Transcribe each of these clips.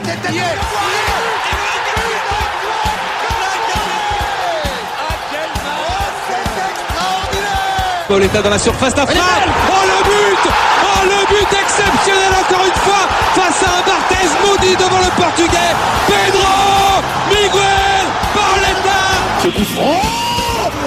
de Pauletta dans la surface, la frappe. Oh le but. Oh le but exceptionnel encore une fois face à un Barthez maudit devant le portugais. Pedro Miguel Pauletta Ce coup franc.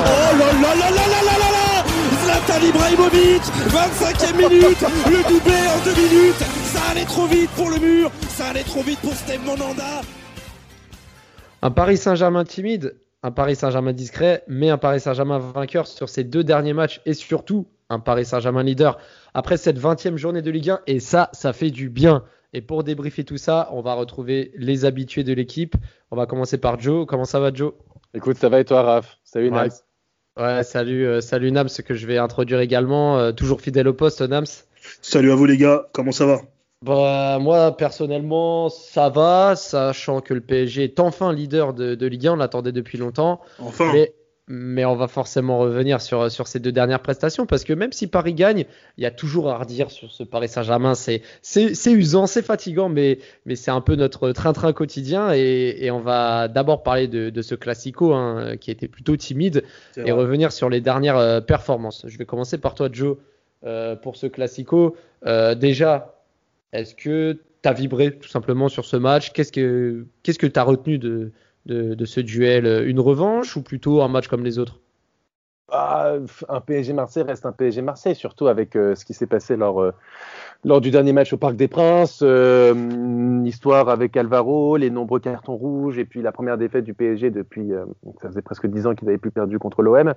Oh là là là là là là là là. Zlatan Ibrahimovic 25e minute. Le doublé en deux minutes Ça allait trop vite pour le mur Ça allait trop vite pour Steve Monanda Un Paris Saint-Germain timide un Paris Saint-Germain discret, mais un Paris Saint-Germain vainqueur sur ces deux derniers matchs et surtout un Paris Saint-Germain leader après cette 20e journée de Ligue 1 et ça, ça fait du bien. Et pour débriefer tout ça, on va retrouver les habitués de l'équipe. On va commencer par Joe. Comment ça va Joe? Écoute, ça va et toi Raph? Salut Nams. Ouais, salut, euh, salut Nams, que je vais introduire également. Euh, toujours fidèle au poste, Nams. Salut à vous les gars, comment ça va? Bah, moi, personnellement, ça va, sachant que le PSG est enfin leader de, Ligue 1, on l'attendait depuis longtemps. Enfin. Mais, on va forcément revenir sur, sur ces deux dernières prestations, parce que même si Paris gagne, il y a toujours à redire sur ce Paris Saint-Germain. C'est, c'est, usant, c'est fatigant, mais, mais c'est un peu notre train-train quotidien. Et, on va d'abord parler de, ce classico, hein, qui était plutôt timide, et revenir sur les dernières euh, performances. Je vais commencer par toi, Joe. Euh, pour ce classico, euh, déjà, est-ce que tu as vibré tout simplement sur ce match? Qu'est-ce que tu as retenu de, de, ce duel? Une revanche ou plutôt un match comme les autres? Ah, Un PSG Marseille reste un PSG Marseille, surtout avec euh, ce qui s'est passé lors, euh, lors du dernier match au Parc des Princes. Euh, histoire avec Alvaro, les nombreux cartons rouges et puis la première défaite du PSG depuis. ça faisait presque 10 ans qu'ils n'avaient plus perdu contre l'OM.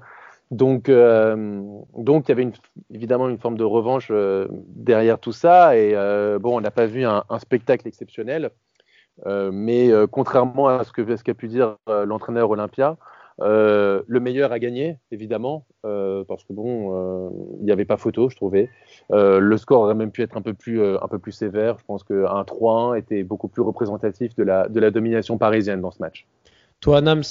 Donc, euh, donc il y avait une, évidemment une forme de revanche euh, derrière tout ça. Et euh, bon, on n'a pas vu un, spectacle exceptionnel, mais contrairement à ce qu'a ce qu'a pu dire l'entraîneur Olympia, le meilleur a gagné, évidemment, parce que bon, il n'y avait pas photo, je trouvais. le score aurait même pu être un peu plus, un peu plus sévère. Je pense qu'un 3-1 était beaucoup plus représentatif de la, de la domination parisienne dans ce match. Toi, Nams,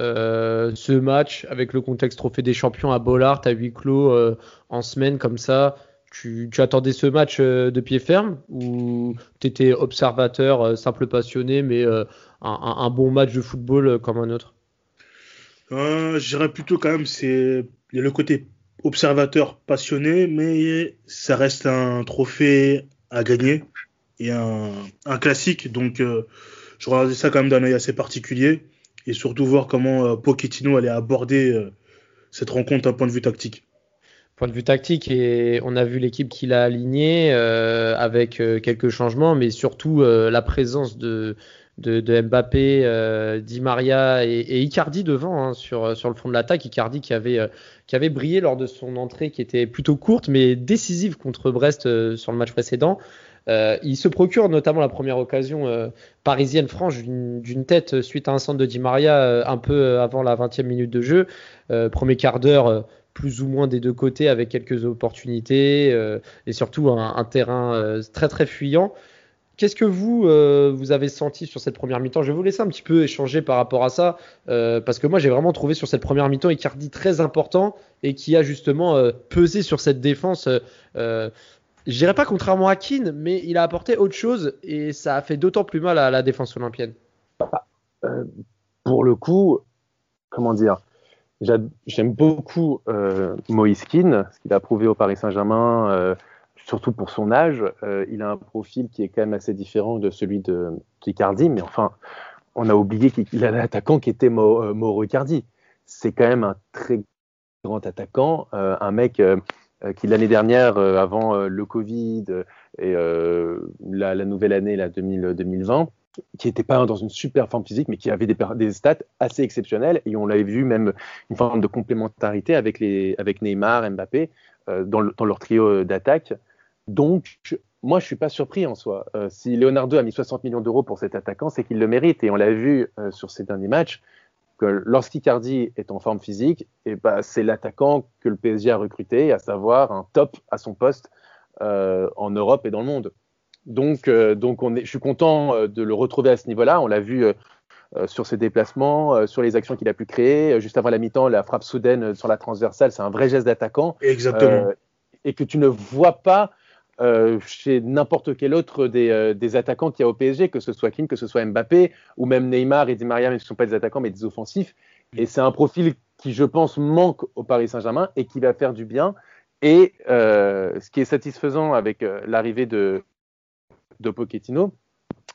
euh, ce match avec le contexte trophée des champions à Bollard à huis clos euh, en semaine comme ça, tu, attendais ce match euh, de pied ferme ou tu étais observateur, simple passionné, mais un, bon match de football comme un autre? Je dirais plutôt quand même, c'est le côté observateur passionné, mais ça reste un trophée à gagner et un, un classique, donc je regardais ça quand même d'un œil assez particulier et surtout voir comment euh, Pochettino allait aborder euh, cette rencontre d'un point de vue tactique. Point de vue tactique, et on a vu l'équipe qu'il a alignée euh, avec quelques changements, mais surtout la présence de, Mbappé, Di Maria et, Icardi devant hein, sur, le fond de l'attaque. Icardi qui avait brillé lors de son entrée qui était plutôt courte mais décisive contre Brest sur le match précédent. Euh, il se procure notamment la première occasion euh, parisienne franche d'une tête suite à un centre de Di Maria euh, un peu avant la 20e minute de jeu. premier quart d'heure plus ou moins des deux côtés avec quelques opportunités et surtout un, terrain très très fuyant. Qu'est-ce que vous, vous avez senti sur cette première mi-temps? Je vais vous laisser un petit peu échanger par rapport à ça, parce que moi j'ai vraiment trouvé sur cette première mi-temps Icardi très important et qui a justement pesé sur cette défense je dirais pas contrairement à Keane, mais il a apporté autre chose et ça a fait d'autant plus mal à la défense olympienne. Euh, pour le coup, comment dire J'aime beaucoup euh, Moïse Keane, ce qu'il a prouvé au Paris Saint-Germain, euh, surtout pour son âge. il a un profil qui est quand même assez différent de celui de Icardi, mais enfin, on a oublié qu'il a un attaquant qui était Mauro Icardi. C'est quand même un très grand attaquant, un mec euh, qui l'année dernière, euh, avant euh, le Covid et la, nouvelle année, la 2020, qui n'était pas dans une super forme physique, mais qui avait des, stats assez exceptionnelles. Et on l'avait vu même une forme de complémentarité avec, les, avec Neymar, Mbappé, dans, leur trio d'attaque. Donc, moi, je suis pas surpris en soi. si Leonardo a mis 60 millions d'euros pour cet attaquant, c'est qu'il le mérite. Et on l'a vu sur ces derniers matchs que lorsqu'Icardi est en forme physique, et ben, c'est l'attaquant que le PSG a recruté, à savoir un top à son poste euh, en Europe et dans le monde. Donc, euh, donc on est, je suis content euh, de le retrouver à ce niveau-là. On l'a vu sur ses déplacements, sur les actions qu'il a pu créer. Juste avant la mi-temps, la frappe soudaine sur la transversale, c'est un vrai geste d'attaquant. Exactement. et que tu ne vois pas chez n'importe quel autre des, des attaquants qu'il y a au PSG, que ce soit Kim, que ce soit Mbappé, ou même Neymar et Di Maria, même si ce ne sont pas des attaquants, mais des offensifs. Et c'est un profil qui, je pense, manque au Paris Saint-Germain et qui va faire du bien. Et ce qui est satisfaisant avec l'arrivée de, de Pochettino,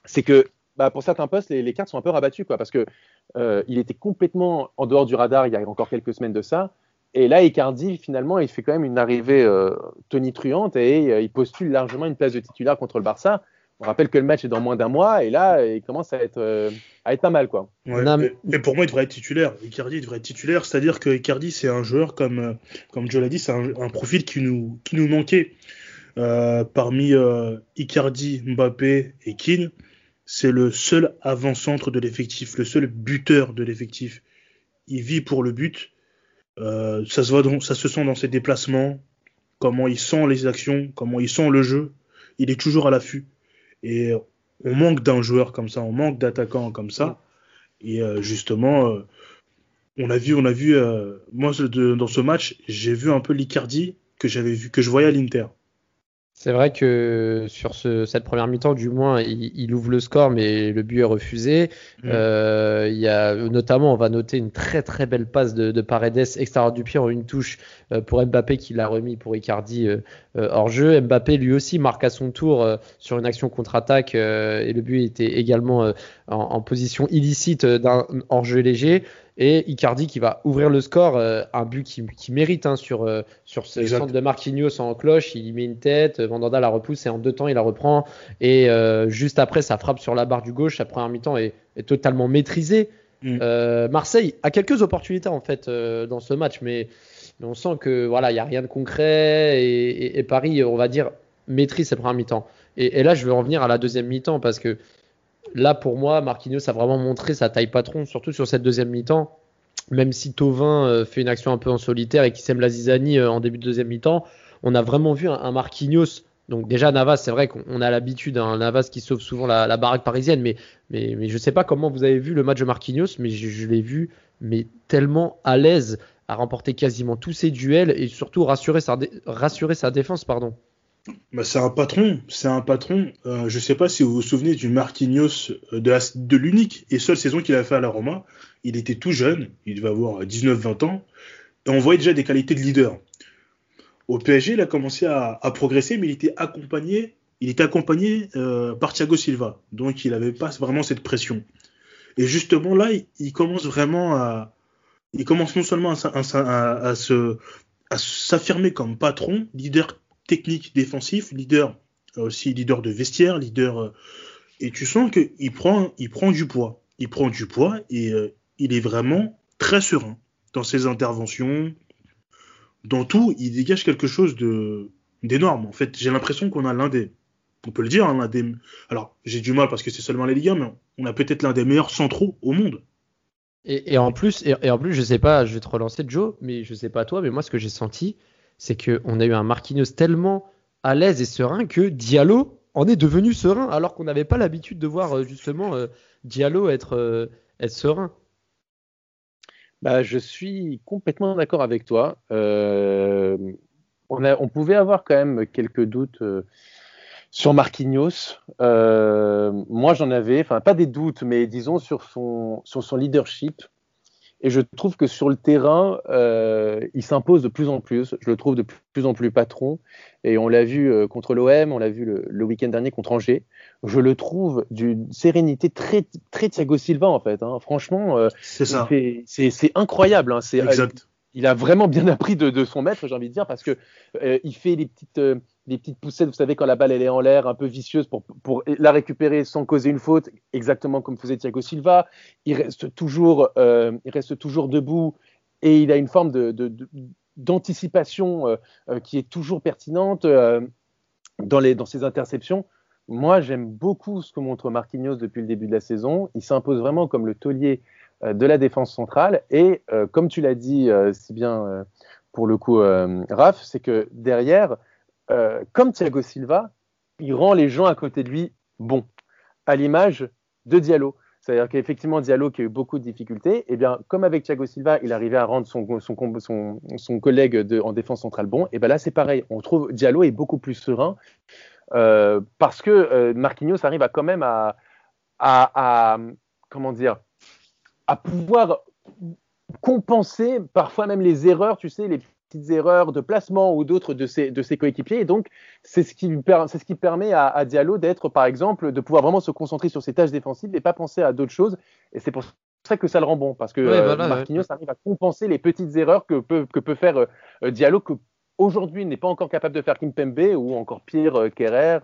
c'est que bah, pour certains postes, les, cartes sont un peu rabattues, quoi, parce que euh, il était complètement en dehors du radar il y a encore quelques semaines de ça. Et là, Icardi, finalement, il fait quand même une arrivée euh, tonitruante et euh, il postule largement une place de titulaire contre le Barça. On rappelle que le match est dans moins d'un mois et là, il commence à être, euh, à être pas mal. Quoi. mais, pour moi, il devrait être titulaire. Icardi devrait être titulaire, c'est-à-dire que Icardi, c'est un joueur, comme, comme Joe l'a dit, c'est un, un, profil qui nous, qui nous manquait. parmi Icardi, Mbappé et Keane, c'est le seul avant-centre de l'effectif, le seul buteur de l'effectif. Il vit pour le but. Euh, ça, se voit ça se sent dans ses déplacements, comment il sent les actions, comment il sent le jeu. Il est toujours à l'affût. Et on manque d'un joueur comme ça, on manque d'attaquants comme ça. Et euh, justement, euh, on a vu, on a vu, moi dans ce match, j'ai vu un peu l'Icardi que j'avais vu, que je voyais à l'Inter. C'est vrai que sur cette première mi-temps, du moins, il, ouvre le score, mais le but est refusé. Mm. Euh, il y a notamment, on va noter une très très belle passe de, Paredes extérieur du pied en une touche euh, pour Mbappé qui l'a remis pour Icardi euh, hors jeu. Mbappé lui aussi marque à son tour sur une action contre-attaque et le but était également en, position illicite d'un hors jeu léger et Icardi qui va ouvrir le score, euh, un but qui, qui mérite hein, sur, euh, sur ce centre de Marquinhos en cloche, il y met une tête, Vandanda la repousse et en deux temps il la reprend et euh, juste après ça frappe sur la barre du gauche, sa première mi-temps est, est, totalement maîtrisée. Mm. Marseille a quelques opportunités en fait dans ce match, mais, on sent que voilà il y a rien de concret et, et, Paris on va dire maîtrise ses premières mi-temps. Et, et, là je veux revenir à la deuxième mi-temps parce que là, pour moi, Marquinhos a vraiment montré sa taille patron, surtout sur cette deuxième mi-temps. Même si Tovin euh, fait une action un peu en solitaire et qui sème la zizanie euh, en début de deuxième mi-temps, on a vraiment vu un, Marquinhos. Donc déjà Navas, c'est vrai qu'on a l'habitude, un hein, Navas qui sauve souvent la, baraque parisienne, mais, mais, je ne sais pas comment vous avez vu le match de Marquinhos, mais je, l'ai vu mais tellement à l'aise à remporter quasiment tous ses duels et surtout rassurer sa, rassurer sa défense. pardon. Bah, c'est un patron, c'est un patron. Euh, je ne sais pas si vous vous souvenez du Marquinhos euh, de, l'unique et seule saison qu'il a fait à la Roma. Il était tout jeune, il devait avoir 19-20 ans, et on voyait déjà des qualités de leader. Au PSG, il a commencé à, progresser, mais il était accompagné, il était accompagné euh, par Thiago Silva, donc il n'avait pas vraiment cette pression. Et justement là, il, commence vraiment à, il commence non seulement à, à s'affirmer comme patron, leader technique défensif, leader euh, aussi leader de vestiaire, leader euh, et tu sens qu'il prend il prend du poids, il prend du poids et euh, il est vraiment très serein dans ses interventions, dans tout, il dégage quelque chose de d'énorme. En fait, j'ai l'impression qu'on a l'un des on peut le dire, hein, l'un des alors j'ai du mal parce que c'est seulement les Ligue 1, mais on a peut-être l'un des meilleurs centraux au monde. Et, en plus, et, en plus, je sais pas, je vais te relancer Joe, mais je sais pas toi, mais moi ce que j'ai senti, c'est qu'on a eu un Marquinhos tellement à l'aise et serein que Diallo en est devenu serein, alors qu'on n'avait pas l'habitude de voir euh, justement euh, Diallo être, euh, être serein. Bah, je suis complètement d'accord avec toi. on, pouvait avoir quand même quelques doutes sur Marquinhos. moi, j'en avais, enfin pas des doutes, mais disons sur son, sur son leadership. Et je trouve que sur le terrain, euh, il s'impose de plus en plus. Je le trouve de plus en plus patron. Et on l'a vu euh, contre l'OM, on l'a vu le, week-end dernier contre Angers. Je le trouve d'une sérénité très, très Thiago Silva, en fait. Hein. Franchement, euh, c'est incroyable. Hein. exact. Il a vraiment bien appris de, son maître, j'ai envie de dire, parce que il fait les petites petites poussettes, vous savez, quand la balle elle est en l'air, un peu vicieuse pour, la récupérer sans causer une faute, exactement comme faisait Thiago Silva. Il reste toujours, euh, debout et il a une forme d'anticipation euh, euh, qui est toujours pertinente dans, dans ses interceptions. Moi, j'aime beaucoup ce que montre Marquinhos depuis le début de la saison. Il s'impose vraiment comme le taulier de la défense centrale. Et comme tu l'as dit si bien pour le coup, Raph, c'est que derrière, euh, comme Thiago Silva, il rend les gens à côté de lui bons, à l'image de Diallo. C'est-à-dire qu'effectivement, Diallo, qui a eu beaucoup de difficultés, eh bien, comme avec Thiago Silva, il arrivait à rendre son, son, collègue en défense centrale bon, eh bien là, c'est pareil. On trouve Diallo est beaucoup plus serein euh, parce que euh, Marquinhos arrive à quand même à, à, comment dire, à pouvoir compenser parfois même les erreurs, tu sais, les petites erreurs de placement ou d'autres de ses, de ses coéquipiers. Et donc, c'est ce, qui ce qui permet à, Diallo d'être, par exemple, de pouvoir vraiment se concentrer sur ses tâches défensives et pas penser à d'autres choses. Et c'est pour ça que ça le rend bon, parce que euh, Marquinhos arrive à compenser les petites erreurs que peut, que peut faire euh, Diallo, que aujourd'hui n'est pas encore capable de faire Kimpembe ou encore pire euh, Kerrer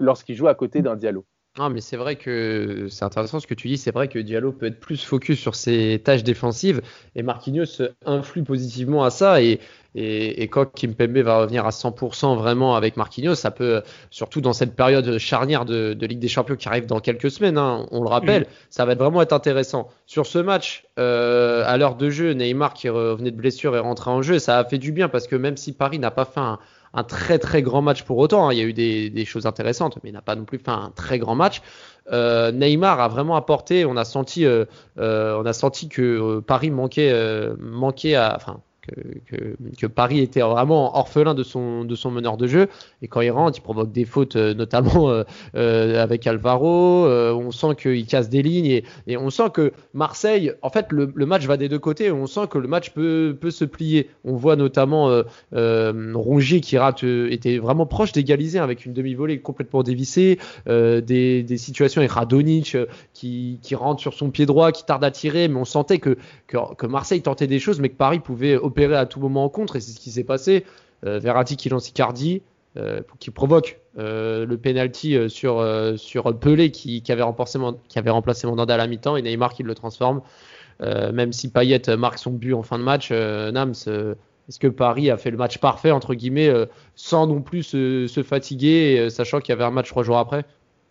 lorsqu'il joue à côté d'un Diallo. Non, mais c'est vrai que c'est intéressant ce que tu dis. C'est vrai que Diallo peut être plus focus sur ses tâches défensives et Marquinhos influe positivement à ça. Et, et, et quand Kimpembe va revenir à 100% vraiment avec Marquinhos, ça peut, surtout dans cette période charnière de, de Ligue des Champions qui arrive dans quelques semaines, hein, on le rappelle, ça va vraiment être intéressant. Sur ce match, euh, à l'heure de jeu, Neymar qui revenait de blessure est rentré en jeu. Ça a fait du bien parce que même si Paris n'a pas fait un un très très grand match pour autant. Hein. Il y a eu des, choses intéressantes, mais il n'a pas non plus fait un très grand match. Euh, Neymar a vraiment apporté. On a senti, euh, euh, on a senti que Paris manquait, manquait à, que, Paris était vraiment orphelin de son, de son meneur de jeu. Et quand il rentre, il provoque des fautes, euh, notamment euh, euh, avec Alvaro. on sent qu'il casse des lignes et, on sent que Marseille, en fait, le, match va des deux côtés. On sent que le match peut, peut se plier. On voit notamment Rongier qui rate, était vraiment proche d'égaliser avec une demi-volée complètement dévissée. Des, situations avec Radonic qui, qui rentre sur son pied droit, qui tarde à tirer. Mais on sentait que, que, que Marseille tentait des choses, mais que Paris pouvait opérer à tout moment en contre, et c'est ce qui s'est passé. Euh, Verratti qui lance Icardi, euh, qui provoque euh, le penalty sur, sur Pelé qui, avait remplacé, qui Mandanda à la mi-temps, et Neymar qui le transforme. même si Payet marque son but en fin de match, Nams, est-ce que Paris a fait le match parfait, entre guillemets, sans non plus se, fatiguer, sachant qu'il y avait un match trois jours après?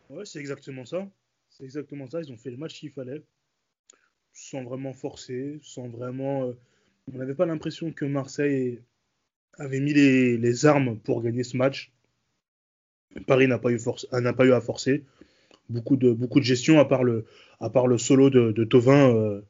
Ouais, c'est exactement ça. C'est exactement ça. Ils ont fait le match qu'il fallait, sans vraiment forcer, sans vraiment on n'avait pas l'impression que Marseille avait mis les, armes pour gagner ce match. Paris n'a pas, eu n'a pas eu à forcer. Beaucoup de, beaucoup de gestion, à part le, à part le solo de, de Tovin, euh,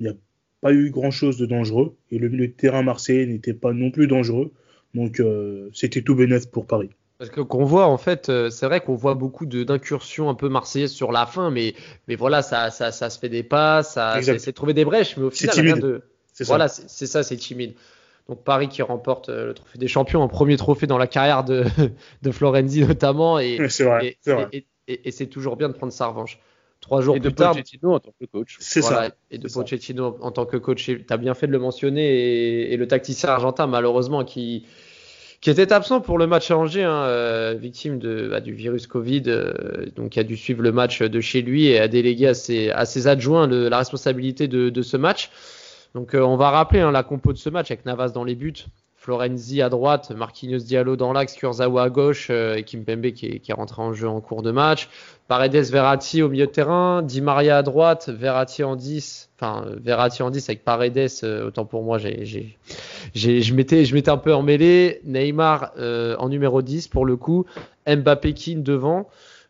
il n'y a pas eu grand-chose de dangereux. Et le milieu de terrain marseillais n'était pas non plus dangereux. Donc euh, c'était tout bénéf pour Paris. Parce que qu'on voit en fait, euh, c'est vrai qu'on voit beaucoup d'incursions un peu marseillaises sur la fin, mais, mais voilà, ça, ça, ça se fait des pas, ça c'est trouver des brèches, mais au final, rien de, voilà, c'est ça, c'est timide. Donc Paris qui remporte euh, le trophée des champions, un premier trophée dans la carrière de, de Florenzi notamment, et c'est Et, c'est toujours bien de prendre sa revanche. Trois jours et plus de tard, Pochettino en tant que coach. C'est ça. Et de Pochettino en tant que coach. Tu as bien fait de le mentionner. Et, le tacticien argentin, malheureusement, qui, qui était absent pour le match à Angers, hein, euh, victime de, bah, du virus Covid, euh, donc qui a dû suivre le match de chez lui et a délégué à ses, à ses adjoints la responsabilité de, de ce match. Donc euh, on va rappeler hein, la compo de ce match avec Navas dans les buts, Florenzi à droite, Marquinhos Diallo dans l'axe, Kurzawa à gauche euh, et qui est, qui est rentré en jeu en cours de match. Paredes Verratti au milieu de terrain, Di Maria à droite, Verratti en 10, enfin Verratti en 10 avec Paredes, euh, autant pour moi, j'ai, j'ai, je m'étais, un peu emmêlé. Neymar en numéro 10 pour le coup, Mbappé Kin devant.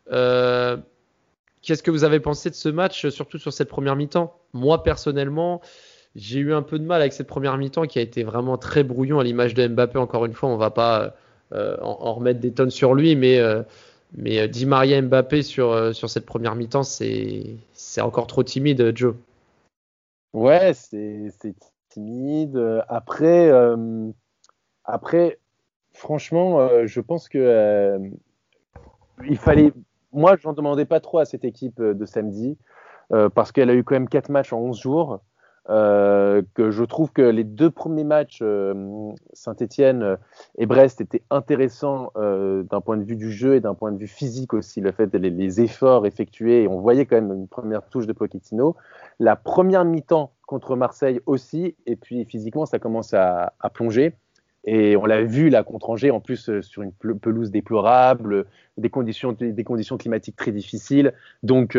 qu'est-ce que vous avez pensé de ce match, surtout sur cette première mi-temps? Moi personnellement, j'ai eu un peu de mal avec cette première mi-temps qui a été vraiment très brouillon à l'image de Mbappé. Encore une fois, on va pas euh, en, remettre des tonnes sur lui, mais, euh, mais euh, Di Maria Mbappé sur, sur cette première mi-temps, c'est encore trop timide, Joe. Ouais, c'est timide. Après, après franchement, je pense que il fallait. Moi, je n'en demandais pas trop à cette équipe de samedi parce qu'elle a eu quand même 4 matchs en 11 jours. Euh, que je trouve que les deux premiers matchs, euh, Saint-Etienne et Brest, étaient intéressants euh, d'un point de vue du jeu et d'un point de vue physique aussi, le fait les, les efforts effectués, et on voyait quand même une première touche de Pochettino. La première mi-temps contre Marseille aussi, et puis physiquement, ça commence à, à plonger. Et on l'a vu là contre Angers, en plus sur une pelouse déplorable, des conditions, des conditions climatiques très difficiles. Donc,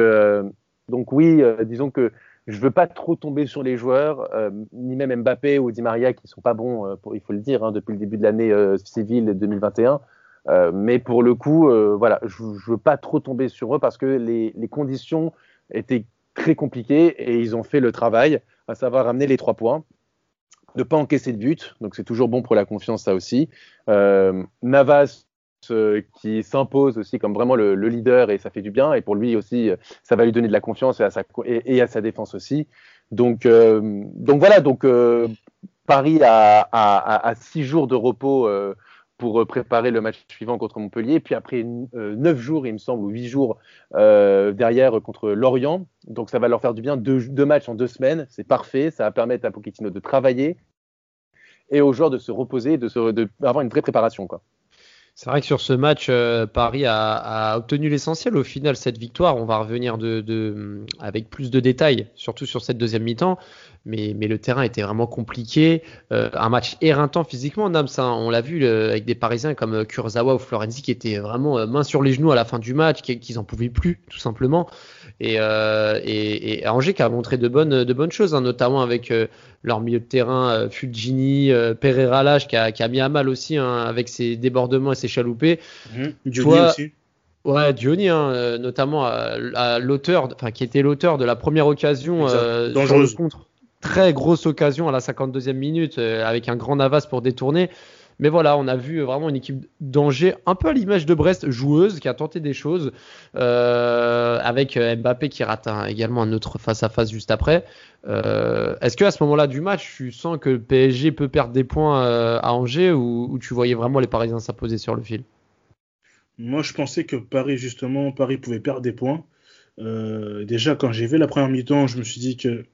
donc oui, disons que je veux pas trop tomber sur les joueurs, euh, ni même Mbappé ou Di Maria qui sont pas bons, euh, pour, il faut le dire, hein, depuis le début de l'année euh, civile 2021. mais pour le coup, voilà, je ne veux pas trop tomber sur eux parce que les, les, conditions étaient très compliquées et ils ont fait le travail, à savoir ramener les trois points, ne pas encaisser de but, donc c'est toujours bon pour la confiance ça aussi. Navas qui s'impose aussi comme vraiment le, leader et ça fait du bien. Et pour lui aussi, ça va lui donner de la confiance et à sa, défense aussi. Donc, euh, voilà, euh, Paris a, a, six jours de repos euh, pour préparer le match suivant contre Montpellier. Puis après neuf jours, il me semble, ou huit jours derrière contre Lorient. Donc ça va leur faire du bien. Deux, matchs en deux semaines, c'est parfait. Ça va permettre à Pochettino de travailler et aux joueurs de se reposer, de, une vraie préparation. C'est vrai que sur ce match, euh, Paris a, obtenu l'essentiel. Au final, cette victoire, on va revenir avec plus de détails, surtout sur cette deuxième mi-temps. Mais, le terrain était vraiment compliqué. Euh, un match éreintant physiquement, Nams. Hein. on l'a vu avec des Parisiens comme Kurzawa ou Florenzi qui étaient vraiment euh, main sur les genoux à la fin du match, qu'ils n'en pouvaient plus, tout simplement. Et, et, Angers qui a montré de bonnes, de bonnes choses, hein, notamment avec leur milieu de terrain, euh, Fulgini, euh, Pereira Lage, qui a, qui a, mis à mal aussi hein, avec ses débordements et ses chaloupés. Mmh. aussi. Ouais, Diony, hein, euh, notamment à, l'auteur, enfin qui était l'auteur de la premire occasion dangereuse contre. Très grosse occasion à la 52e minute avec un grand Navas pour détourner. Mais voilà, on a vu vraiment une équipe d'Angers, un peu à l'image de Brest, joueuse, qui a tenté des choses, euh, avec euh, Mbappé qui rate également un autre face-à-face juste après. Euh, est-ce que à ce moment-là du match, tu sens que PSG peut perdre des points à Angers ou, tu voyais vraiment les Parisiens s'imposer sur le fil? Moi, je pensais que Paris, justement, Paris pouvait perdre des points. déjà, quand j'ai vu la première mi-temps, je me suis dit que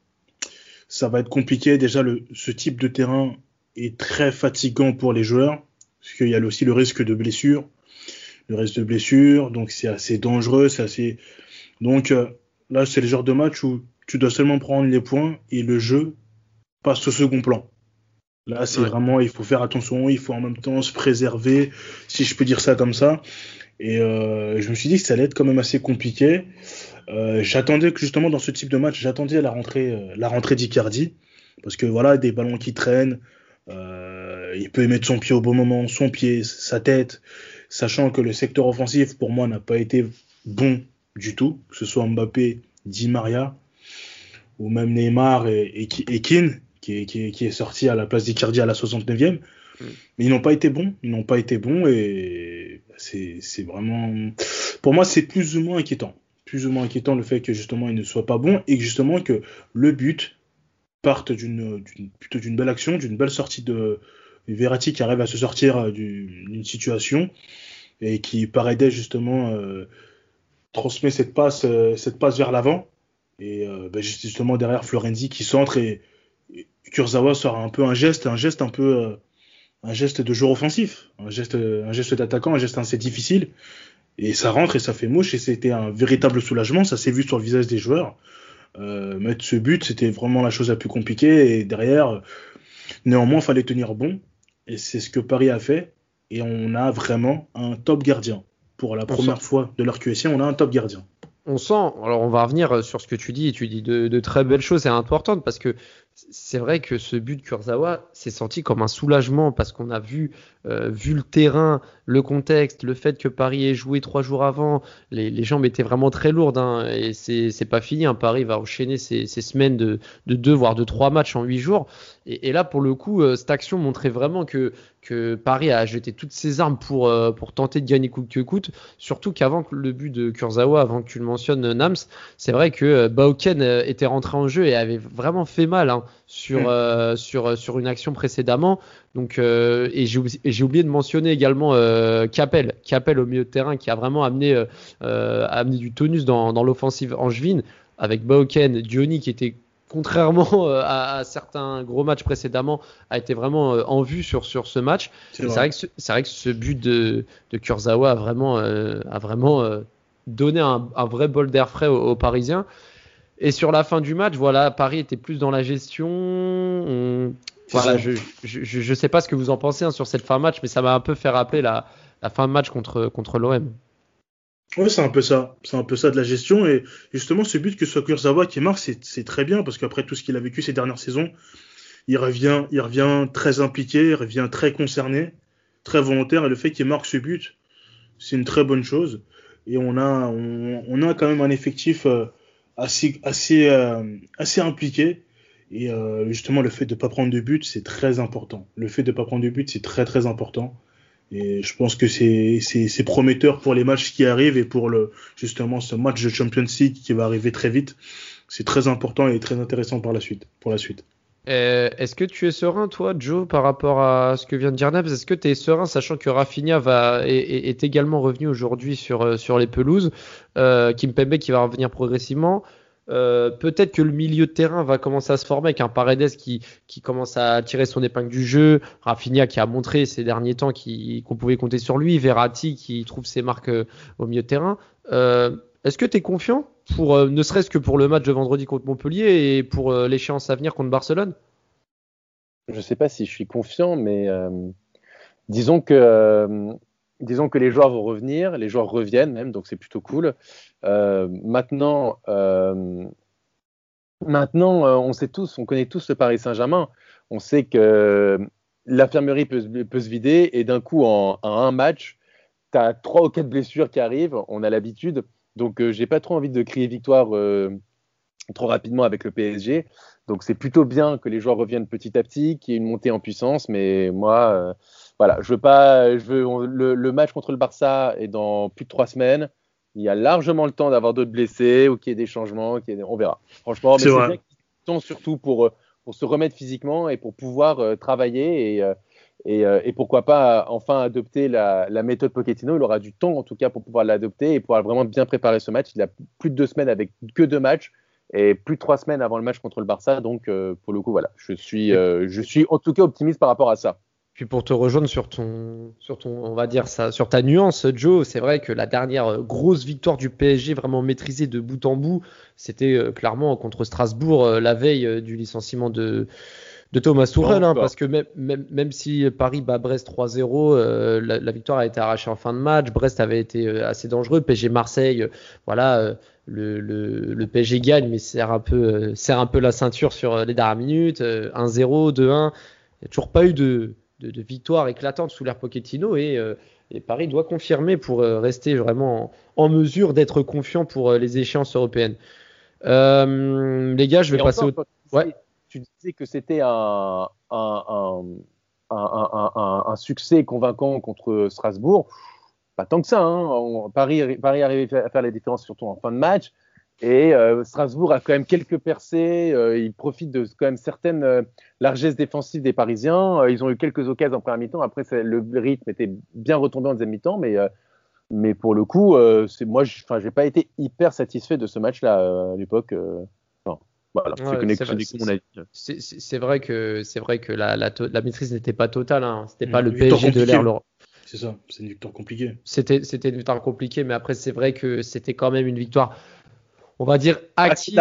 ça va être compliqué. Déjà, le, ce type de terrain, est très fatigant pour les joueurs, parce qu'il y a aussi le risque de blessure, le risque de blessure, donc c'est assez dangereux, c'est assez... Donc euh, là, c'est le genre de match où tu dois seulement prendre les points et le jeu passe au second plan. Là, c'est vraiment, il faut faire attention, il faut en même temps se préserver, si je peux dire ça comme ça. Et euh, je me suis dit que ça allait être quand même assez compliqué. Euh, j'attendais que justement dans ce type de match, j'attendais la rentrée, la rentrée d'Icardi, parce que voilà, des ballons qui traînent, euh, il peut mettre son pied au bon moment, son pied, sa tête, sachant que le secteur offensif, pour moi, n'a pas été bon du tout, que ce soit Mbappé, Di Maria, ou même Neymar et, et, Keane, qui, est sorti à la place d'Icardi à la 69e. Mm. Mais ils n'ont pas été bons, ils n'ont pas été bons et c'est vraiment, pour moi, c'est plus ou moins inquiétant. Plus ou moins inquiétant le fait que justement ils ne soient pas bons et que justement que le but partent d'une plutôt d'une belle action, d'une belle sortie de Verratti qui arrive à se sortir euh, d'une situation et qui par justement euh, transmet cette passe euh, cette passe vers l'avant et ben, justement derrière Florenzi qui centre et, Kurzawa sort un peu un geste un geste un peu un geste de joueur offensif un geste un geste d'attaquant un geste assez difficile et ça rentre et ça fait mouche et c'était un véritable soulagement ça s'est vu sur le visage des joueurs euh, mettre ce but, c'était vraiment la chose la plus compliquée. Et derrière, néanmoins, il fallait tenir bon. Et c'est ce que Paris a fait. Et on a vraiment un top gardien. Pour la première fois de leur QSC, on a un top gardien. On sent, alors on va revenir sur ce que tu dis, tu dis de, de très belles choses et importantes parce que c'est vrai que ce but de Kurzawa s'est senti comme un soulagement parce qu'on a vu, euh, vu le terrain, le contexte, le fait que Paris ait joué trois jours avant, les, jambes étaient vraiment très lourdes hein, et c'est pas fini. Hein. Paris va enchaîner ces, semaines de, de, deux voire de trois matchs en huit jours. Et, là, pour le coup, euh, cette action montrait vraiment que, Paris a jeté toutes ses armes pour, euh, pour tenter de gagner coûte que coûte. Surtout qu'avant le but de Kurzawa, avant que tu le mentionnes, Nams, c'est vrai que Bauken était rentré en jeu et avait vraiment fait mal. Hein sur, mm. euh, sur, euh, sur une action précédemment. Donc, euh, et j'ai oublié de mentionner également Capel, Capel au milieu de terrain qui a vraiment amené, amené du tonus dans, dans l'offensive angevine avec Bauken, Diony qui était contrairement à, certains gros matchs précédemment, a été vraiment en vue sur, sur ce match. C'est vrai. que ce, vrai que ce but de, de Kurzawa a vraiment, a vraiment donné un, un, vrai bol d'air frais aux Parisiens. Et sur la fin du match, voilà, Paris était plus dans la gestion. Voilà, je, je, sais pas ce que vous en pensez hein, sur cette fin de match, mais ça m'a un peu fait rappeler la, fin de match contre, contre l'OM. Oui, c'est un peu ça. C'est un peu ça de la gestion. Et justement, ce but que ce soit Kurzawa qui marque, c'est très bien parce qu'après tout ce qu'il a vécu ces dernières saisons, il revient, il revient très impliqué, il revient très concerné, très volontaire. Et le fait qu'il marque ce but, c'est une très bonne chose. Et on a, on, a quand même un effectif euh, assez, assez, euh, assez impliqué. Et euh, justement, le fait de ne pas prendre de but, c'est très important. Le fait de ne pas prendre de but, c'est très très important. Et je pense que c'est prometteur pour les matchs qui arrivent et pour le, justement ce match de Champions League qui va arriver très vite. C'est très important et très intéressant par la suite, pour la suite. Euh, est-ce que tu es serein, toi, Joe, par rapport à ce que vient de dire Nabs? Est-ce que tu es serein, sachant que Rafinha va, est, également revenu aujourd'hui sur, euh, sur les pelouses euh, Kimpembe qui va revenir progressivement. Euh, Peut-être que le milieu de terrain va commencer à se former avec un Paredes qui, qui commence à tirer son épingle du jeu, Rafinha qui a montré ces derniers temps qu'on pouvait compter sur lui, Verratti qui trouve ses marques au milieu de terrain. Est-ce que tu es confiant? Pour euh, ne serait-ce que pour le match de vendredi contre Montpellier et pour euh, l'échéance à venir contre Barcelone Je ne sais pas si je suis confiant, mais euh, disons que les joueurs vont revenir, les joueurs reviennent même, donc c'est plutôt cool. maintenant, maintenant, on sait tous, on connaît tous le Paris Saint-Germain. On sait que l'infirmerie peut, se vider et d'un coup, en, en, un match, tu as trois ou quatre blessures qui arrivent. On a l'habitude. Donc, euh, j'ai pas trop envie de crier victoire euh, trop rapidement avec le PSG. Donc, c'est plutôt bien que les joueurs reviennent petit à petit, qu'il y ait une montée en puissance. Mais moi, euh, voilà, je veux pas. Je veux, le, match contre le Barça est dans plus de trois semaines. Il y a largement le temps d'avoir d'autres blessés ou qu'il y ait des changements. on verra. Franchement, mais c'est bien temps surtout pour, pour se remettre physiquement et pour pouvoir travailler et euh, et, pourquoi pas enfin adopter la, méthode Pochettino. Il aura du temps en tout cas pour pouvoir l'adopter et pouvoir vraiment bien préparer ce match. Il a plus de deux semaines avec que deux matchs et plus de trois semaines avant le match contre le Barça. Donc euh, pour le coup, voilà, je suis, euh, je suis en tout cas optimiste par rapport à ça. Puis pour te rejoindre sur ton, sur ton, on va dire ça, sur ta nuance, Joe, c'est vrai que la dernière grosse victoire du PSG vraiment maîtrisée de bout en bout, c'était clairement contre Strasbourg la veille du licenciement de de Thomas Tuchel, hein, parce que même, même, si Paris bat Brest 3-0, euh, la, victoire a été arrachée en fin de match. Brest avait été euh, assez dangereux. PSG Marseille, euh, voilà, le, le, PSG gagne, mais serre un peu, serre un peu la ceinture sur les dernières minutes. 1-0, 2-1. Il n'y a toujours pas eu de, de, victoire éclatante sous l'air Pochettino et, et, Paris doit confirmer pour rester vraiment en, mesure d'être confiant pour les échéances européennes. les gars, je vais passer au. Ouais tu disais que c'était un, succès convaincant contre Strasbourg. Pas tant que ça. Hein. Paris, Paris arrivé à faire la différence, surtout en fin de match. Et euh, Strasbourg a quand même quelques percées. Euh, il profite de quand même certaines euh, largesses défensives des Parisiens. ils ont eu quelques occasions en première mi-temps. Après, le rythme était bien retombé en deuxième mi-temps. Mais, pour le coup, moi, je n'ai pas été hyper satisfait de ce match-là à l'époque. C'est vrai que c'est vrai que la, la, la maîtrise n'était pas totale. Hein. C'était pas le PSG de l'air. C'est ça, c'est une victoire compliquée. C'était c'était une victoire compliquée, mais après c'est vrai que c'était quand même une victoire, on va dire active.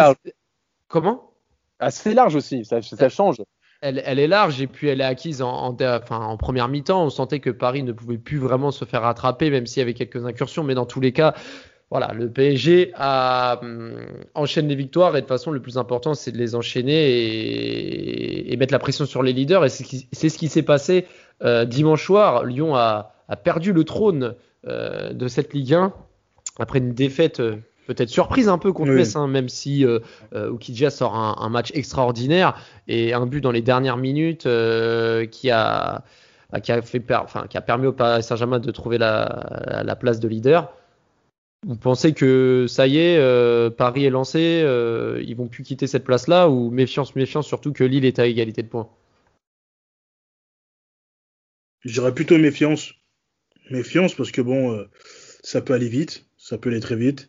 Comment? Assez large aussi, ça, ça change. Elle, elle, est large et puis elle est acquise en, enfin, en première mi-temps. On sentait que Paris ne pouvait plus vraiment se faire rattraper, même s'il y avait quelques incursions. Mais dans tous les cas, voilà, le PSG a, hum, enchaîne les victoires et de toute façon, le plus important, c'est de les enchaîner et, mettre la pression sur les leaders. Et c'est ce qui s'est passé euh, dimanche soir. Lyon a, perdu le trône euh, de cette Ligue 1 après une défaite euh, peut-être surprise un peu contre oui. hein, même si euh, sort un, match extraordinaire et un but dans les dernières minutes qui a qui a fait enfin, qui a permis au Paris Saint-Germain de trouver la, la place de leader. Vous pensez que ça y est, euh, Paris est lancé, euh, ils vont plus quitter cette place-là ou méfiance, méfiance, surtout que Lille est à égalité de points? Je dirais plutôt méfiance. Méfiance parce que bon, euh, ça peut aller vite, ça peut aller très vite.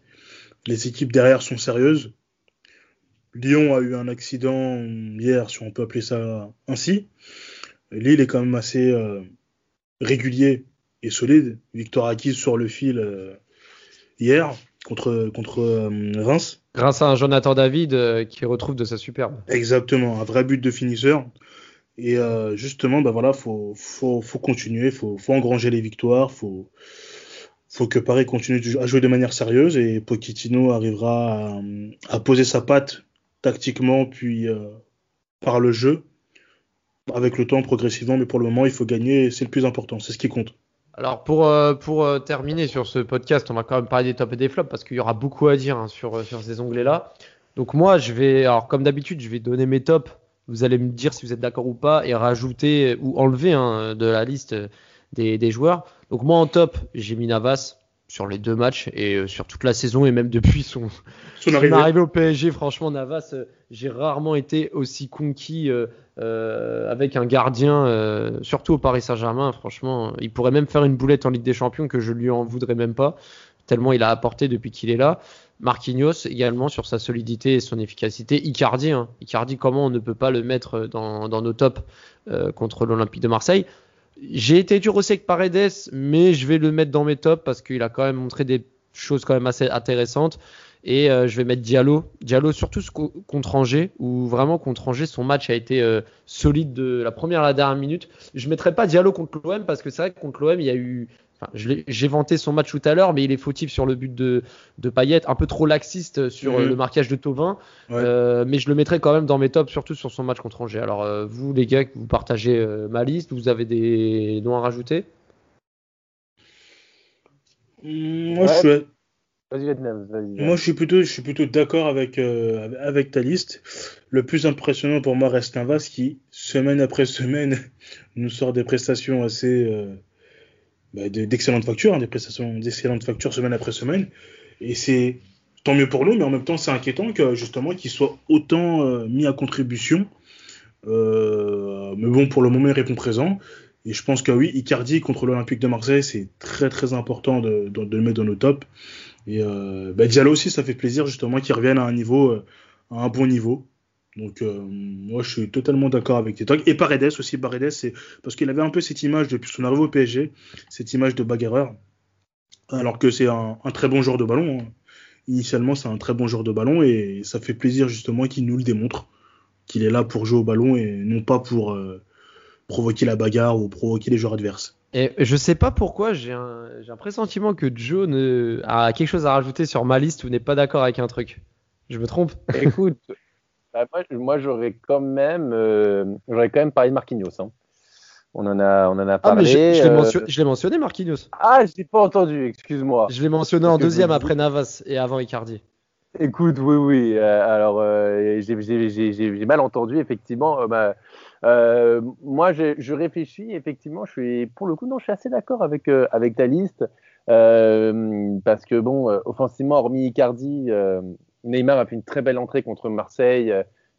Les équipes derrière sont sérieuses. Lyon a eu un accident hier, si on peut appeler ça ainsi. Lille est quand même assez régulier et solide. Victoire acquise sur le fil hier contre, contre euh, Reims. Grâce à un Jonathan David euh, qui retrouve de sa superbe. Exactement, un vrai but de finisseur. Et euh, justement, bah voilà, faut, faut, faut continuer, faut, faut engranger les victoires, faut, faut que Paris continue à jouer de manière sérieuse et Pochettino arrivera à, poser sa patte tactiquement puis par le jeu avec le temps progressivement. Mais pour le moment, il faut gagner, c'est le plus important, c'est ce qui compte. Alors pour, euh, pour euh, terminer sur ce podcast, on va quand même parler des tops et des flops parce qu'il y aura beaucoup à dire hein, sur, euh, sur ces onglets-là. Donc moi, je vais, alors comme d'habitude, je vais donner mes tops. Vous allez me dire si vous êtes d'accord ou pas et rajouter ou enlever hein, de la liste des, des, joueurs. Donc moi en top, j'ai mis Navas sur les deux matchs et sur toute la saison et même depuis son, son, arrivée. au PSG. Franchement, Navas, j'ai rarement été aussi conquis euh, avec un gardien, euh, surtout au Paris Saint-Germain, franchement, il pourrait même faire une boulette en Ligue des Champions que je lui en voudrais même pas, tellement il a apporté depuis qu'il est là. Marquinhos également sur sa solidité et son efficacité. Icardi, hein. Icardi, comment on ne peut pas le mettre dans, nos tops euh, contre l'Olympique de Marseille? J'ai été dur aussi avec Paredes, mais je vais le mettre dans mes tops parce qu'il a quand même montré des choses quand même assez intéressantes. Et euh, je vais mettre Diallo. Diallo surtout contre Angers, où vraiment contre Angers, son match a été euh, solide de la première à la dernière minute. Je ne mettrai pas Diallo contre l'OM parce que c'est vrai que contre l'OM, il y a eu. Enfin, j'ai vanté son match tout à l'heure, mais il est fautif sur le but de, de Payet, un peu trop laxiste sur euh, mhm. le marquage de Tovin. mais je le mettrai quand même dans mes tops, surtout sur son match contre Angers. Alors, vous, les gars, vous partagez ma liste, vous avez des noms à rajouter? Moi, je suis moi, je suis plutôt, je suis plutôt d'accord avec, euh, avec ta liste. Le plus impressionnant pour moi reste un Navas qui, semaine après semaine, nous sort des prestations assez euh, bah, d'excellentes factures, hein, des prestations d'excellentes factures semaine après semaine. Et c'est tant mieux pour nous, mais en même temps, c'est inquiétant que justement qu'il soit autant euh, mis à contribution. mais bon, pour le moment, il répond présent. Et je pense que oui, Icardi contre l'Olympique de Marseille, c'est très très important de, de, de, le mettre dans nos tops. Et euh, bah, Diallo aussi, ça fait plaisir justement qu'il revienne à un niveau, euh, à un bon niveau. Donc euh, moi je suis totalement d'accord avec talks. Et Paredes aussi, Paredes, c'est parce qu'il avait un peu cette image depuis son arrivée au PSG, cette image de bagarreur, alors que c'est un, très bon joueur de ballon. Hein. Initialement c'est un très bon joueur de ballon et ça fait plaisir justement qu'il nous le démontre, qu'il est là pour jouer au ballon et non pas pour provoquer la bagarre ou provoquer les joueurs adverses. Et je sais pas pourquoi, j'ai un, un, pressentiment que Joe ne, a quelque chose à rajouter sur ma liste ou n'est pas d'accord avec un truc. Je me trompe? Écoute, bah, moi, j'aurais quand même, euh, j'aurais quand même parlé de Marquinhos. Hein. On en a, on en a parlé. Ah, mais je, euh, je l'ai mentionné, Marquinhos. Ah, je l'ai pas entendu, excuse-moi. Je l'ai mentionné en deuxième après Navas et avant Icardi. Écoute, oui, oui. Euh, alors, j'ai mal entendu, effectivement. Bah, euh, moi, je, je, réfléchis, effectivement, je suis, pour le coup, non, je suis assez d'accord avec, euh, avec ta liste. Euh, parce que, bon, euh, offensivement, hormis Icardi, Neymar a fait une très belle entrée contre Marseille,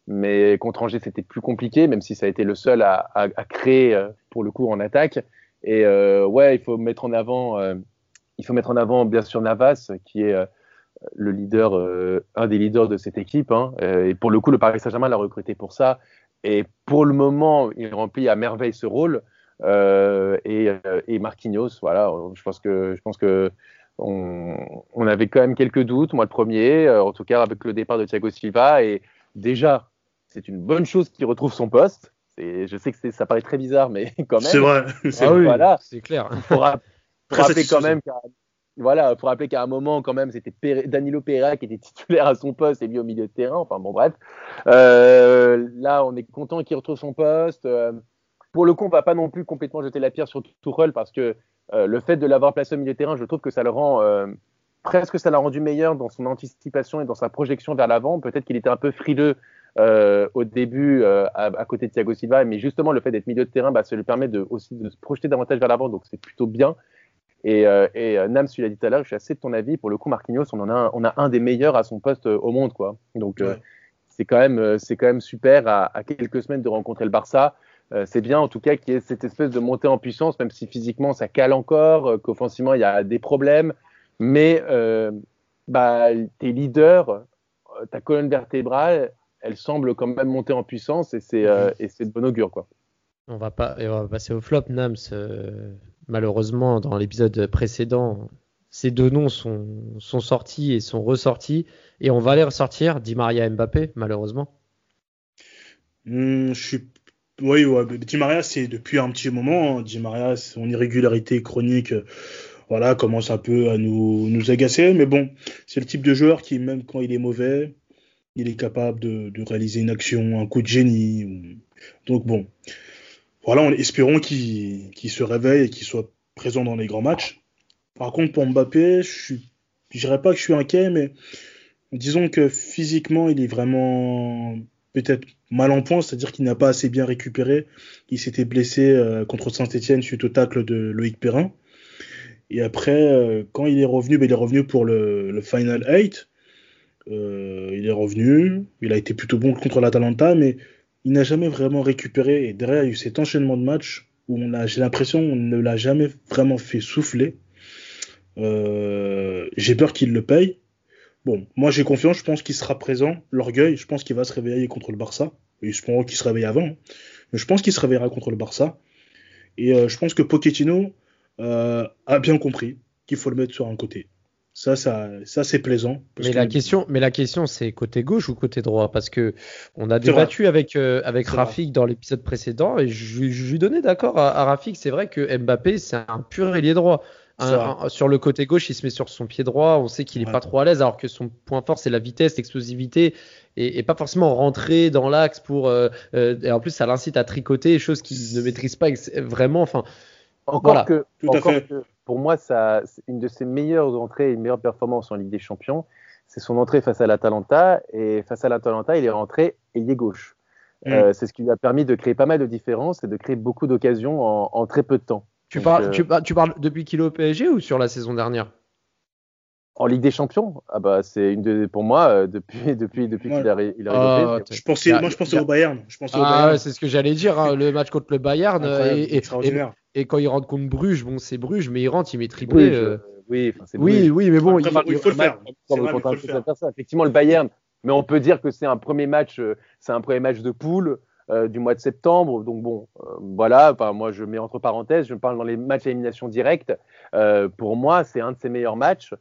mais contre Angers, c'était plus compliqué, même si ça a été le seul à, à, à créer, pour le coup, en attaque. Et ouais, il faut mettre en avant, il faut mettre en avant, bien sûr, Navas, qui est le leader, un des leaders de cette équipe. Hein. et pour le coup, le Paris Saint-Germain l'a recruté pour ça. Et pour le moment, il remplit à merveille ce rôle. Euh, et, euh, et, Marquinhos, voilà, je pense que, je pense que on, on, avait quand même quelques doutes, moi le premier, euh, en tout cas avec le départ de Thiago Silva. Et déjà, c'est une bonne chose qu'il retrouve son poste. Je sais que ça paraît très bizarre, mais quand même. C'est vrai. Ah oui, voilà. C'est clair. Pour, rappeler quand même voilà, faut rappeler qu'à un moment, quand même, c'était Danilo Pereira qui était titulaire à son poste et lui au milieu de terrain. Enfin bon, bref. Euh, là, on est content qu'il retrouve son poste. Euh, pour le coup, on va pas non plus complètement jeter la pierre sur Tourelle parce que euh, le fait de l'avoir placé au milieu de terrain, je trouve que ça le rend presque ça l'a rendu meilleur dans son anticipation et dans sa projection vers l'avant. Peut-être qu'il était un peu frileux au début à, côté de Thiago Silva, mais justement le fait d'être milieu de terrain, bah, ça lui permet aussi de se projeter davantage vers l'avant, donc c'est plutôt bien. Et, euh, et euh, Nams, tu l'as dit tout à l'heure, je suis assez de ton avis. Pour le coup, Marquinhos, on en a un, on a un des meilleurs à son poste euh, au monde, quoi. Donc euh, c'est quand même, c'est quand même super à, à, quelques semaines de rencontrer le Barça. c'est bien en tout cas qu'il y ait cette espèce de montée en puissance, même si physiquement ça cale encore, qu'offensivement il y a des problèmes. Mais bah, tes leaders, ta colonne vertébrale, elle semble quand même monter en puissance et c'est et c'est de bon augure, quoi. On va pas, et on va passer au flop, Nams malheureusement, dans l'épisode précédent, ces deux noms sont, sont, sortis et sont ressortis. Et on va les ressortir, dit Maria Mbappé, malheureusement. Hmm, je suis... Oui, ouais, Di Maria, c'est depuis un petit moment. Hein. Di Maria, son irrégularité chronique voilà, commence un peu à nous, nous agacer. Mais bon, c'est le type de joueur qui, même quand il est mauvais, il est capable de réaliser une action, un coup de génie. Donc bon, voilà, en espérons qu'il se réveille et qu'il soit présent dans les grands matchs. Par contre, pour Mbappé, je ne dirais pas que je suis inquiet, mais disons que physiquement, il est vraiment peut-être mal en point, c'est-à-dire qu'il n'a pas assez bien récupéré. Il s'était blessé euh, contre Saint-Etienne suite au tacle de Loïc Perrin. Et après, euh, quand il est revenu, ben, il est revenu pour le, Final 8. Euh, il est revenu, il a été plutôt bon contre l'Atalanta, mais il n'a jamais vraiment récupéré. Et derrière, il y a eu cet enchaînement de matchs où j'ai l'impression qu'on ne l'a jamais vraiment fait souffler. j'ai peur qu'il le paye. Bon, moi j'ai confiance, je pense qu'il sera présent. L'orgueil, je pense qu'il va se réveiller contre le Barça. Et je pense qu'il se réveille avant. Hein. Mais je pense qu'il se réveillera contre le Barça. Et euh, je pense que Pochettino euh, a bien compris qu'il faut le mettre sur un côté. Ça, ça, ça c'est plaisant. Mais, la question, mais la question, c'est côté gauche ou côté droit? Parce que on a débattu avec, euh, avec Rafik dans l'épisode précédent et je, lui donnais d'accord à, à Rafik. C'est vrai que Mbappé, c'est un pur ailier droit sur le côté gauche, il se met sur son pied droit. On sait qu'il n'est pas trop à l'aise, alors que son point fort, c'est la vitesse, l'explosivité, et, pas forcément rentrer dans l'axe pour. Euh, euh, et en plus, ça l'incite à tricoter, chose qu'il ne maîtrise pas vraiment. Enfin, encore, que, pour moi, ça, une de ses meilleures entrées et une meilleure performance en Ligue des Champions, c'est son entrée face à l'Atalanta. Et face à l'Atalanta, il est rentré ailier gauche. Mm. Euh, c'est ce qui lui a permis de créer pas mal de différences et de créer beaucoup d'occasions en très peu de temps. Tu, parles, euh, tu, parles depuis qu'il est au PSG ou sur la saison dernière? En Ligue des Champions, ah bah c'est une de, pour moi euh, depuis depuis depuis qu'il est il ah, je pensais, moi je pensais au Bayern. Je pensais ah, c'est ce que j'allais dire. Hein, le match contre le Bayern et, et, quand il rentre contre Bruges, bon c'est Bruges, mais il rentre, il met triplé. Oui, euh. oui, oui, mais bon, il, faut le faire. Effectivement, le Bayern, mais on peut dire que c'est un premier match, c'est un premier match de poule. Euh, du mois de septembre. Donc bon, euh, voilà, moi je mets entre parenthèses, je parle dans les matchs à élimination directe. Euh, pour moi, c'est un de ses meilleurs matchs.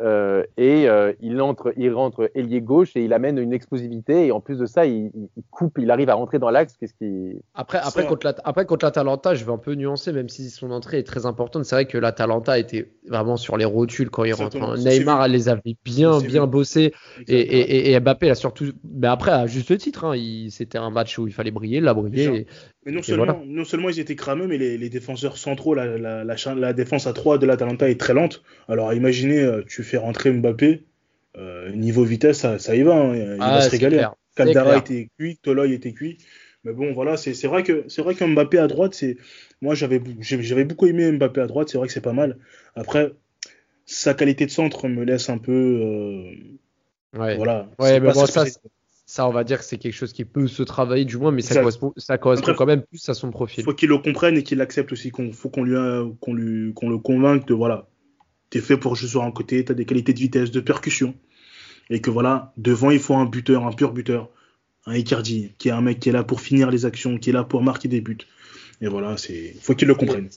Euh, et euh, il entre, il rentre ailier gauche et il amène une explosivité et en plus de ça, il, il coupe, il arrive à rentrer dans l'axe. Qu'est-ce qui après, après contre, la, après contre l'Atalanta, je vais un peu nuancer, même si son entrée est très importante. C'est vrai que l'Atalanta était vraiment sur les rotules quand il rentre. Hein. Neymar elle les avait bien, bien bossé et, et, et, Mbappé a surtout. Mais après, à juste titre, hein, c'était un match où il fallait briller, l'a brillé. Mais non seulement, non seulement ils étaient crameux, mais les, les défenseurs centraux, la, la, la, la, défense à 3 de l'Atalanta est très lente. Alors imaginez, euh, tu fais rentrer Mbappé, euh, niveau vitesse, ça, ça y va, hein, il ah, va se régaler. Caldara était cuit, Toloy était cuit. Mais bon, voilà, c'est vrai que c'est vrai qu'un Mbappé à droite, c'est moi j'avais j'avais beaucoup aimé Mbappé à droite, c'est vrai que c'est pas mal. Après, sa qualité de centre me laisse un peu. Euh, ouais. Voilà. Ouais, mais bon, ça, ça, on va dire que c'est quelque chose qui peut se travailler du moins, mais ça, correspond, ça correspond quand même plus à son profil. Il faut qu'il le comprenne et qu'il l'accepte aussi. Qu'on faut qu'on lui, qu'on lui, qu'on le convainque de voilà, t'es fait pour jouer sur un côté, t'as des qualités de vitesse, de percussion, et que voilà, devant il faut un buteur, un pur buteur, un Icardi, qui est un mec qui est là pour finir les actions, qui est là pour marquer des buts. Et voilà, c'est, faut qu'il le comprenne.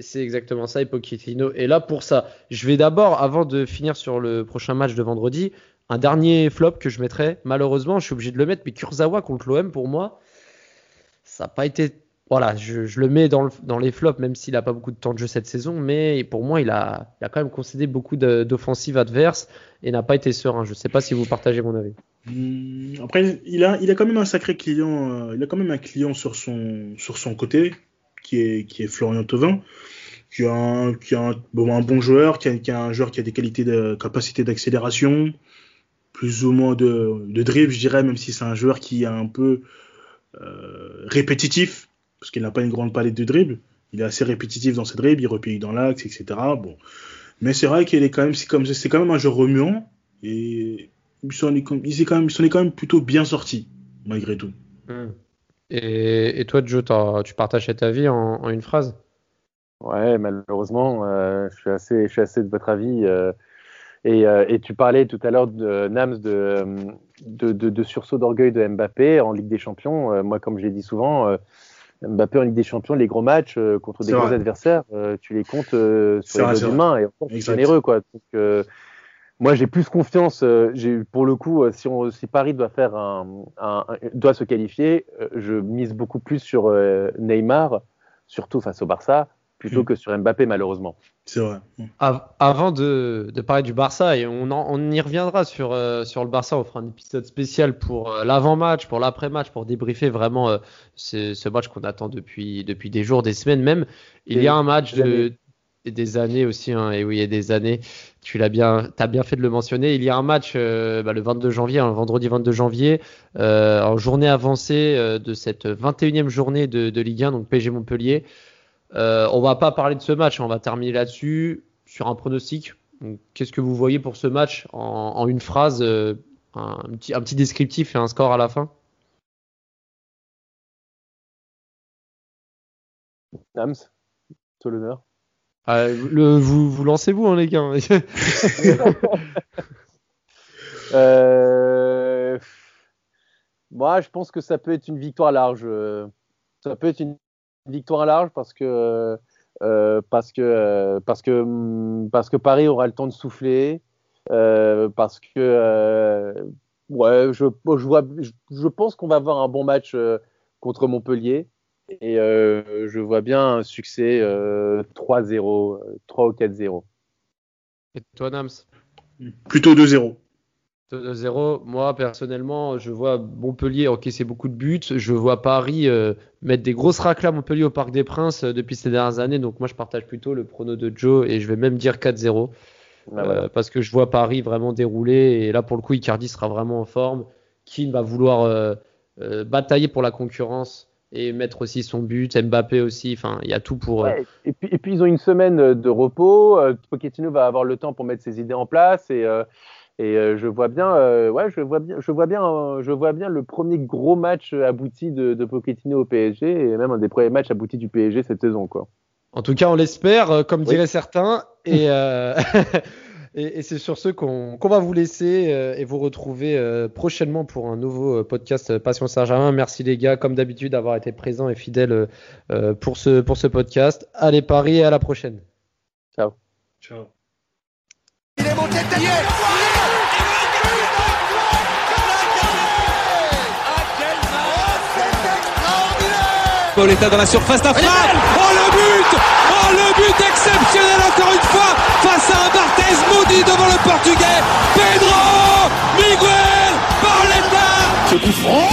C'est exactement ça, Pochettino Et là pour ça. Je vais d'abord, avant de finir sur le prochain match de vendredi, un dernier flop que je mettrais, malheureusement, je suis obligé de le mettre, mais Kurzawa contre l'OM, pour moi, ça n'a pas été. Voilà, je, le mets dans, les flops, même s'il n'a pas beaucoup de temps de jeu cette saison, mais pour moi, il a, il a quand même concédé beaucoup d'offensives adverses et n'a pas été serein. Je ne sais pas si vous partagez mon avis. Hmm, après, il a, il a quand même un sacré client, euh, il a quand même un client sur son, sur son côté, qui est, qui est Florian Thauvin qui a un, qui a un bon joueur, qui a, qui a, un joueur qui a des qualités de capacité d'accélération, plus ou moins de, de dribble, je dirais, même si c'est un joueur qui est un peu euh, répétitif, parce qu'il n'a pas une grande palette de dribble. Il est assez répétitif dans ses dribbles, il replie dans l'axe, etc. Bon. Mais c'est vrai qu'il est quand même, c'est comme, c'est quand même un jeu remuant, et il s'en est, quand même, est quand même plutôt bien sorti, malgré tout. Hmm. Et, et, toi, Joe, tu partages cet avis en, en une phrase? Ouais, malheureusement, euh, je, suis assez, je suis assez de votre avis. Euh, euh, et, tu parlais tout à l'heure de Nams de, de, de, sursaut d'orgueil de Mbappé en Ligue des Champions. Euh, moi, comme je l'ai dit souvent, euh, Mbappé en Ligue des Champions, les gros matchs contre des gros adversaires, tu les comptes sur les doigts d'une main et c'est généreux. Quoi. Donc, moi, j'ai plus confiance. j'ai pour le coup, si, on, si Paris doit faire un, un, doit se qualifier, je mise beaucoup plus sur Neymar, surtout face au Barça, plutôt mm. que sur Mbappé malheureusement. C'est vrai. Avant de, parler du Barça, et on, on y reviendra sur, euh, sur le Barça, on fera un épisode spécial pour euh, l'avant-match, pour l'après-match, pour débriefer vraiment euh, ce, match qu'on attend depuis, depuis des jours, des semaines même. Il y a un match de... des années aussi, hein, et oui, il y a des années. Tu l'as bien, as bien fait de le mentionner. Il y a un match euh, bah, le 22 janvier, un vendredi 22 janvier, euh, en journée avancée euh, de cette 21e journée de, Ligue 1, donc PSG Montpellier. On va pas parler de ce match, on va terminer là-dessus sur un pronostic. Qu'est-ce que vous voyez pour ce match en, une phrase, un, petit, un petit descriptif et un score à la fin? Nams, tout l'honneur. Ah, le, vous, vous lancez-vous, hein, les gars euh... Moi, je pense que ça peut être une victoire large. Ça peut être une victoire large parce que euh, parce que parce que parce que Paris aura le temps de souffler. Euh, parce que euh, ouais, je, je vois, je pense qu'on va avoir un bon match contre Montpellier. Et euh, je vois bien un succès 3-0, euh, 3 euh, ou 4-0. Et toi, Nams? Plutôt 2-0. 2-0. Moi, personnellement, je vois Montpellier encaisser beaucoup de buts. Je vois Paris mettre des grosses racles à Montpellier au Parc des Princes depuis ces dernières années. Donc, moi, je partage plutôt le prono de Joe et je vais même dire 4-0. Ah, parce que je vois Paris vraiment dérouler. Et là, pour le coup, Icardi sera vraiment en forme. Keane va vouloir batailler pour la concurrence et mettre aussi son but, Mbappé aussi, enfin il y a tout pour. Euh, et, puis, et, puis, ils ont une semaine euh, de repos, euh, Pochettino va avoir le temps pour mettre ses idées en place et, et je vois bien, ouais, je vois bien, je vois bien, je vois bien le premier gros match abouti de, de, Pochettino au PSG et même un des premiers matchs aboutis du PSG cette saison quoi. En tout cas, on l'espère, comme diraient certains. Et, Et, c'est sur ce qu'on va vous laisser euh, et vous retrouver euh, prochainement pour un nouveau euh, podcast Passion Saint-Germain. Merci les gars, comme d'habitude, d'avoir été présents et fidèles pour, ce, pour ce podcast. Allez Paris et à la prochaine. Ciao. Ciao. Il est monté Pauletta dans la surface d'affaire. Oh le but. Oh le but exceptionnel encore une fois face à un Barthez maudit devant le portugais. Pedro Miguel Pauletta Ce coup franc.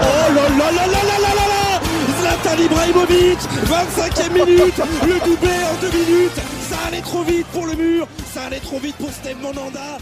Oh là là là là là là là là. Zlatan Ibrahimovic 25e minute. Le doublé en deux minutes. Ça allait trop vite pour le mur. Ça allait trop vite pour Steve Monanda